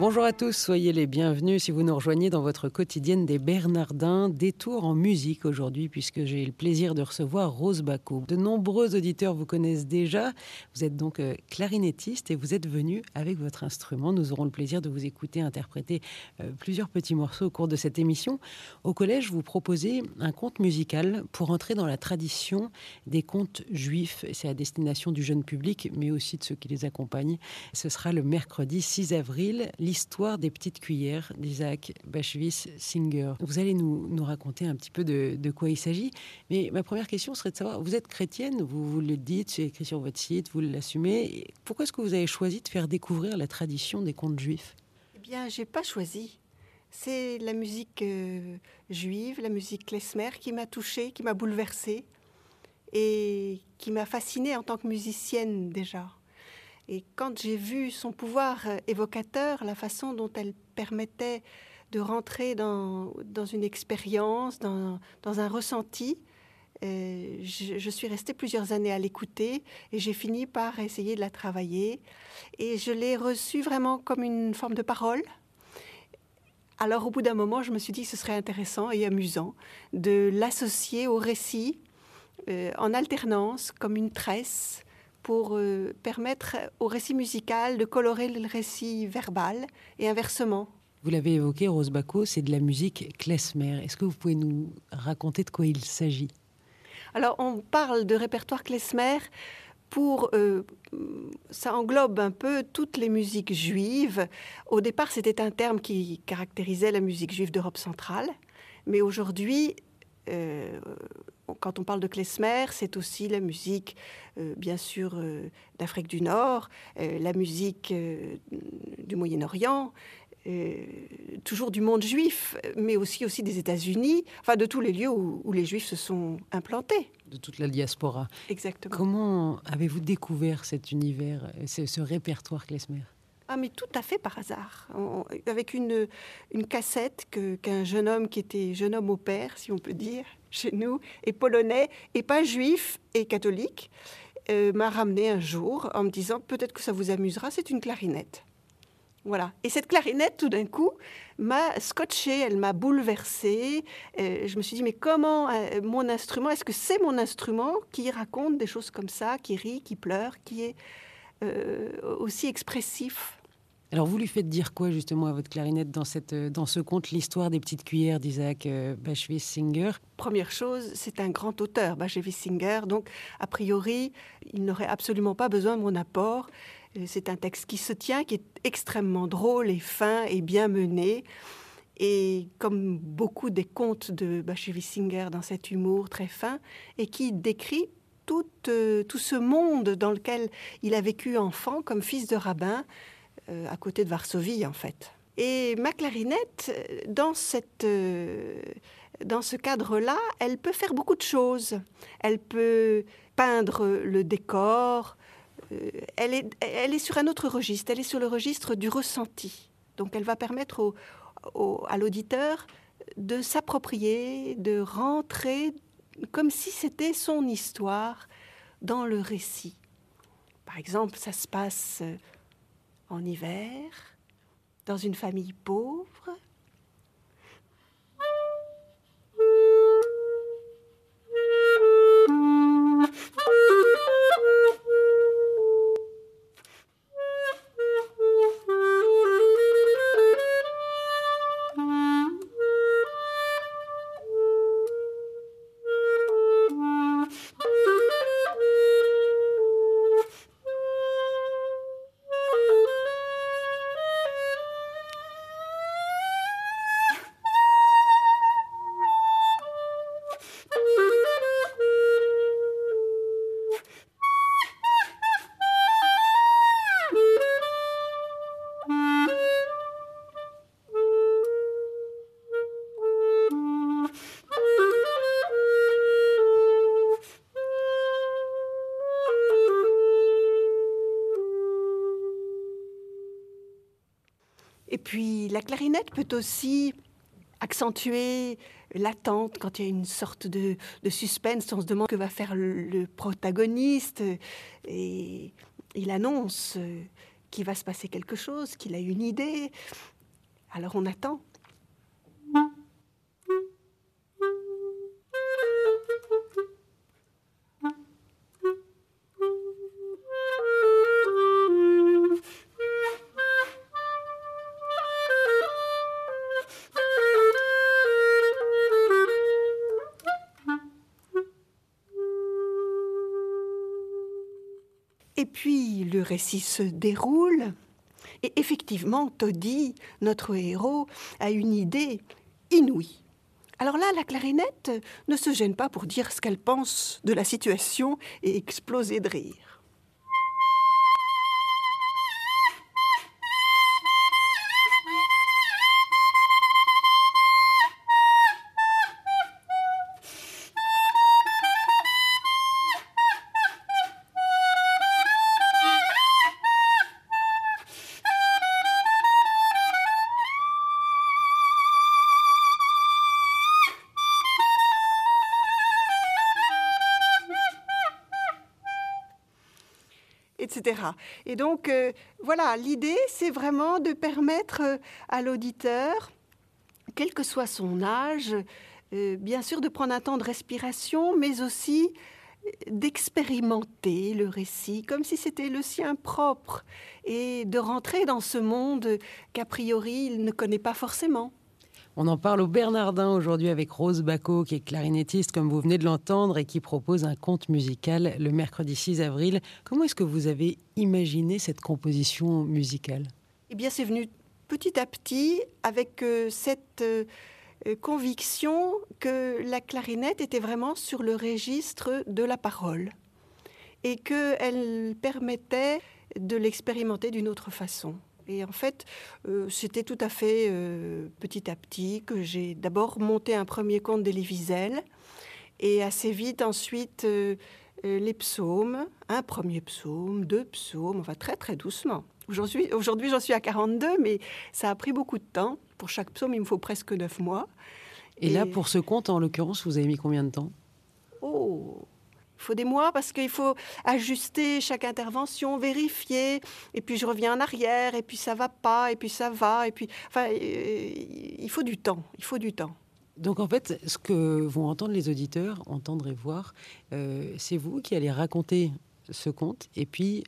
Bonjour à tous, soyez les bienvenus si vous nous rejoignez dans votre quotidienne des Bernardins. Détour en musique aujourd'hui puisque j'ai le plaisir de recevoir Rose Bacot. De nombreux auditeurs vous connaissent déjà. Vous êtes donc euh, clarinettiste et vous êtes venu avec votre instrument. Nous aurons le plaisir de vous écouter interpréter euh, plusieurs petits morceaux au cours de cette émission. Au collège, vous proposez un conte musical pour entrer dans la tradition des contes juifs. C'est à destination du jeune public mais aussi de ceux qui les accompagnent. Ce sera le mercredi 6 avril l'histoire des petites cuillères d'Isaac Bashvis Singer. Vous allez nous, raconter un petit peu de, quoi il s'agit. Mais ma première question serait de savoir, vous êtes chrétienne, vous, vous le dites, c'est écrit sur votre site, vous l'assumez. Pourquoi est-ce que vous avez choisi de faire découvrir la tradition des contes juifs? Eh bien, j'ai pas choisi. C'est la musique euh, juive, la musique klezmer qui m'a touchée, qui m'a bouleversée et qui m'a fascinée en tant que musicienne déjà. Et quand j'ai vu son pouvoir euh, évocateur, la façon dont elle permettait de rentrer dans, une expérience, dans, un ressenti, euh, je, je, suis restée plusieurs années à l'écouter et j'ai fini par essayer de la travailler. Et je l'ai reçue vraiment comme une forme de parole. Alors au bout d'un moment, je me suis dit que ce serait intéressant et amusant de l'associer au récit euh, en alternance, comme une tresse, pour euh, permettre au récit musical de colorer le récit verbal et inversement. Vous l'avez évoqué, Rose Bacot, c'est de la musique klezmer. Est-ce que vous pouvez nous raconter de quoi il s'agit? Alors, on parle de répertoire klezmer pour euh, ça englobe un peu toutes les musiques juives. Au départ, c'était un terme qui caractérisait la musique juive d'Europe centrale, mais aujourd'hui, euh, quand on parle de klezmer, c'est aussi la musique, euh, bien sûr, euh, d'Afrique du Nord, euh, la musique du Moyen-Orient, toujours du monde juif, mais aussi, aussi des États-Unis, enfin de tous les lieux où, où, les juifs se sont implantés. De toute la diaspora. Exactement. Comment avez-vous découvert cet univers, ce, ce répertoire klezmer? Ah, mais tout à fait par hasard. Avec une, une cassette qu'un qu jeune homme qui était jeune homme au père, si on peut dire, chez nous, et polonais, et pas juif et catholique, euh, m'a ramené un jour en me disant peut-être que ça vous amusera, c'est une clarinette. Voilà. Et cette clarinette, tout d'un coup, m'a scotché, elle m'a bouleversée. Euh, je me suis dit, mais comment euh, mon instrument, est-ce que c'est mon instrument qui raconte des choses comme ça, qui rit, qui pleure, qui est aussi expressif alors vous lui faites dire quoi justement à votre clarinette dans, cette, dans ce conte L'histoire des petites cuillères d'Isaac euh, Bashvis Singer Première chose, c'est un grand auteur, Bashvis Singer, donc a priori, il n'aurait absolument pas besoin de mon apport. Euh, c'est un texte qui se tient, qui est extrêmement drôle et fin et bien mené. Et comme beaucoup des contes de Bashvis Singer dans cet humour très fin, et qui décrit tout, euh, tout ce monde dans lequel il a vécu enfant comme fils de rabbin, euh, à côté de Varsovie en fait. Et ma clarinette, dans, cette, euh, dans ce cadre-là, elle peut faire beaucoup de choses. Elle peut peindre le décor. Euh, elle, est, elle est sur un autre registre. Elle est sur le registre du ressenti. Donc elle va permettre au, à l'auditeur de s'approprier, de rentrer comme si c'était son histoire dans le récit. Par exemple, ça se passe en hiver, dans une famille pauvre. La clarinette peut aussi accentuer l'attente quand il y a une sorte de, suspense. On se demande que va faire le, protagoniste et il annonce qu'il va se passer quelque chose, qu'il a une idée. Alors on attend. Puis le récit se déroule. Et effectivement, Toddy, notre héros, a une idée inouïe. Alors là, la clarinette ne se gêne pas pour dire ce qu'elle pense de la situation et exploser de rire. Et donc, euh, voilà, l'idée, c'est vraiment de permettre euh, à l'auditeur, quel que soit son âge, euh, bien sûr de prendre un temps de respiration, mais aussi d'expérimenter le récit comme si c'était le sien propre et de rentrer dans ce monde qu'a priori il ne connaît pas forcément. On en parle au Bernardin aujourd'hui avec Rose Bacot, qui est clarinettiste, comme vous venez de l'entendre, et qui propose un conte musical le mercredi 6 avril. Comment est-ce que vous avez imaginé cette composition musicale? Eh bien, c'est venu petit à petit avec euh, cette euh, conviction que la clarinette était vraiment sur le registre de la parole et qu'elle permettait de l'expérimenter d'une autre façon. Et en fait, euh, c'était tout à fait euh, petit à petit que j'ai d'abord monté un premier conte d'Elie Wiesel et assez vite ensuite euh, les psaumes, un premier psaume, deux psaumes, enfin très très doucement. Aujourd'hui, aujourd'hui j'en suis à 42, mais ça a pris beaucoup de temps. Pour chaque psaume, il me faut presque neuf mois. Et, et... là, pour ce conte, en l'occurrence, vous avez mis combien de temps? Oh, il faut des mois parce qu'il faut ajuster chaque intervention, vérifier, et puis je reviens en arrière, et puis ça va pas, et puis ça va, et puis, enfin, euh, il faut du temps, il faut du temps. Donc en fait, ce que vont entendre les auditeurs, entendre et voir, euh, c'est vous qui allez raconter ce conte, et puis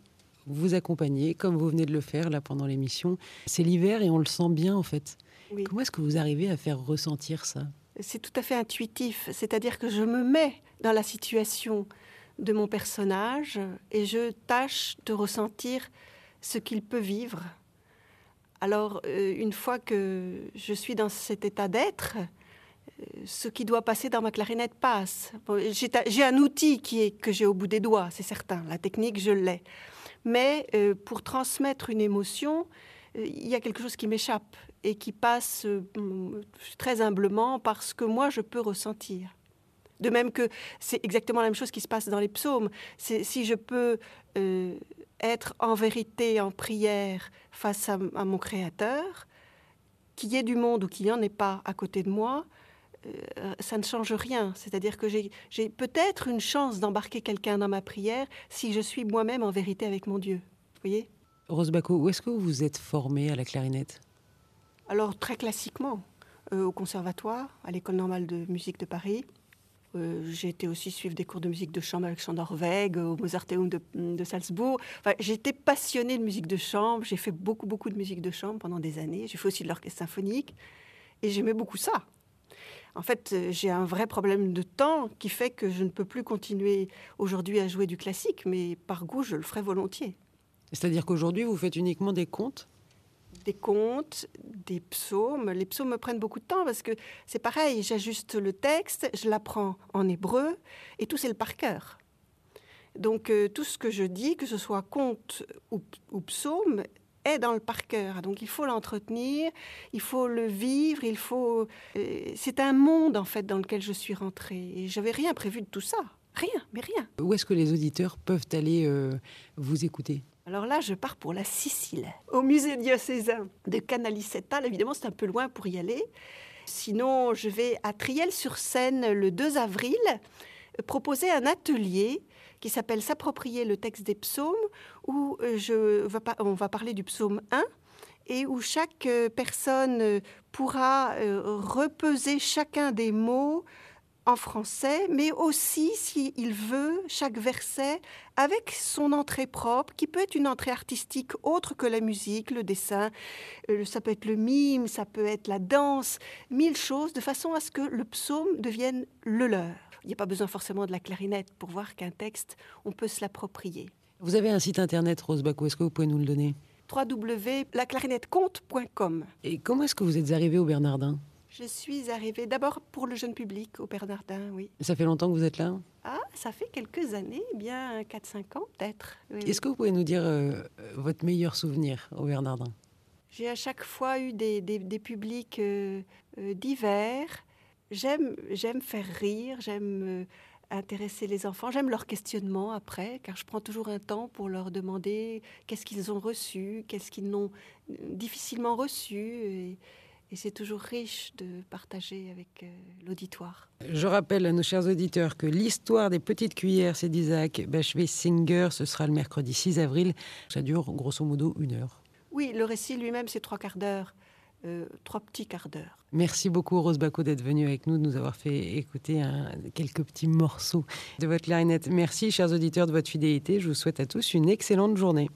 vous accompagner, comme vous venez de le faire là pendant l'émission. C'est l'hiver et on le sent bien en fait. Comment est-ce que vous arrivez à faire ressentir ça? C'est tout à fait intuitif, c'est-à-dire que je me mets dans la situation de mon personnage et je tâche de ressentir ce qu'il peut vivre. Alors, euh, une fois que je suis dans cet état d'être, euh, ce qui doit passer dans ma clarinette passe. j'ai un outil qui est, que j'ai au bout des doigts, c'est certain. La technique, je l'ai. Mais euh, pour transmettre une émotion, il y a quelque chose qui m'échappe et qui passe euh, très humblement parce que moi je peux ressentir. De même que c'est exactement la même chose qui se passe dans les psaumes. Si je peux euh, être en vérité, en prière face à, mon Créateur, qu'il y ait du monde ou qu'il n'y en ait pas à côté de moi, euh, ça ne change rien. C'est-à-dire que j'ai peut-être une chance d'embarquer quelqu'un dans ma prière si je suis moi-même en vérité avec mon Dieu. Vous voyez? Rose Bacco, où est-ce que vous vous êtes formée à la clarinette? Alors très classiquement, euh, au conservatoire, à l'école normale de musique de Paris. Euh, j'ai été aussi suivre des cours de musique de chambre avec Chandor Weg, au Mozarteum de, de Salzbourg. Enfin, J'étais passionnée de musique de chambre. J'ai fait beaucoup, beaucoup de musique de chambre pendant des années. J'ai fait aussi de l'orchestre symphonique. Et j'aimais beaucoup ça. En fait, euh, j'ai un vrai problème de temps qui fait que je ne peux plus continuer aujourd'hui à jouer du classique, mais par goût, je le ferai volontiers. C'est-à-dire qu'aujourd'hui, vous faites uniquement des contes des contes, des psaumes. Les psaumes me prennent beaucoup de temps parce que c'est pareil, j'ajuste le texte, je l'apprends en hébreu et tout c'est le par cœur. Donc euh, tout ce que je dis, que ce soit conte ou, psaume, est dans le par cœur. Donc il faut l'entretenir, il faut le vivre, il faut. Euh, c'est un monde en fait dans lequel je suis rentrée et j'avais rien prévu de tout ça, rien, mais rien. Où est-ce que les auditeurs peuvent aller euh, vous écouter? Alors là, je pars pour la Sicile, au musée diocésain de Canalicetta. Évidemment, c'est un peu loin pour y aller. Sinon, je vais à Triel-sur-Seine le 2 avril proposer un atelier qui s'appelle S'approprier le texte des psaumes, où je, on va parler du psaume 1 et où chaque personne pourra repeser chacun des mots en français, mais aussi, s'il veut, chaque verset avec son entrée propre, qui peut être une entrée artistique autre que la musique, le dessin, euh, ça peut être le mime, ça peut être la danse, mille choses, de façon à ce que le psaume devienne le leur. Il n'y a pas besoin forcément de la clarinette pour voir qu'un texte, on peut se l'approprier. Vous avez un site internet, Rose Baco, est-ce que vous pouvez nous le donner? www.laclarinettecompte.com. Et comment est-ce que vous êtes arrivé au Bernardin? Je suis arrivée d'abord pour le jeune public au Bernardin, oui. Ça fait longtemps que vous êtes là? Ah, ça fait quelques années, bien 4-5 ans peut-être. Est-ce que vous pouvez nous dire euh, votre meilleur souvenir au Bernardin? J'ai à chaque fois eu des, publics euh, euh, divers. J'aime, j'aime faire rire, j'aime intéresser les enfants, j'aime leur questionnement après, car je prends toujours un temps pour leur demander qu'est-ce qu'ils ont reçu, qu'est-ce qu'ils n'ont difficilement reçu. Et, et c'est toujours riche de partager avec euh, l'auditoire. Je rappelle à nos chers auditeurs que l'histoire des petites cuillères, c'est d'Isaac Bachwey-Singer. Ce sera le mercredi 6 avril. Ça dure grosso modo une heure. Oui, le récit lui-même, c'est trois quarts d'heure. Euh, trois petits quarts d'heure. Merci beaucoup Rose Baco d'être venue avec nous, de nous avoir fait écouter quelques petits morceaux de votre clarinette. Merci chers auditeurs de votre fidélité. Je vous souhaite à tous une excellente journée.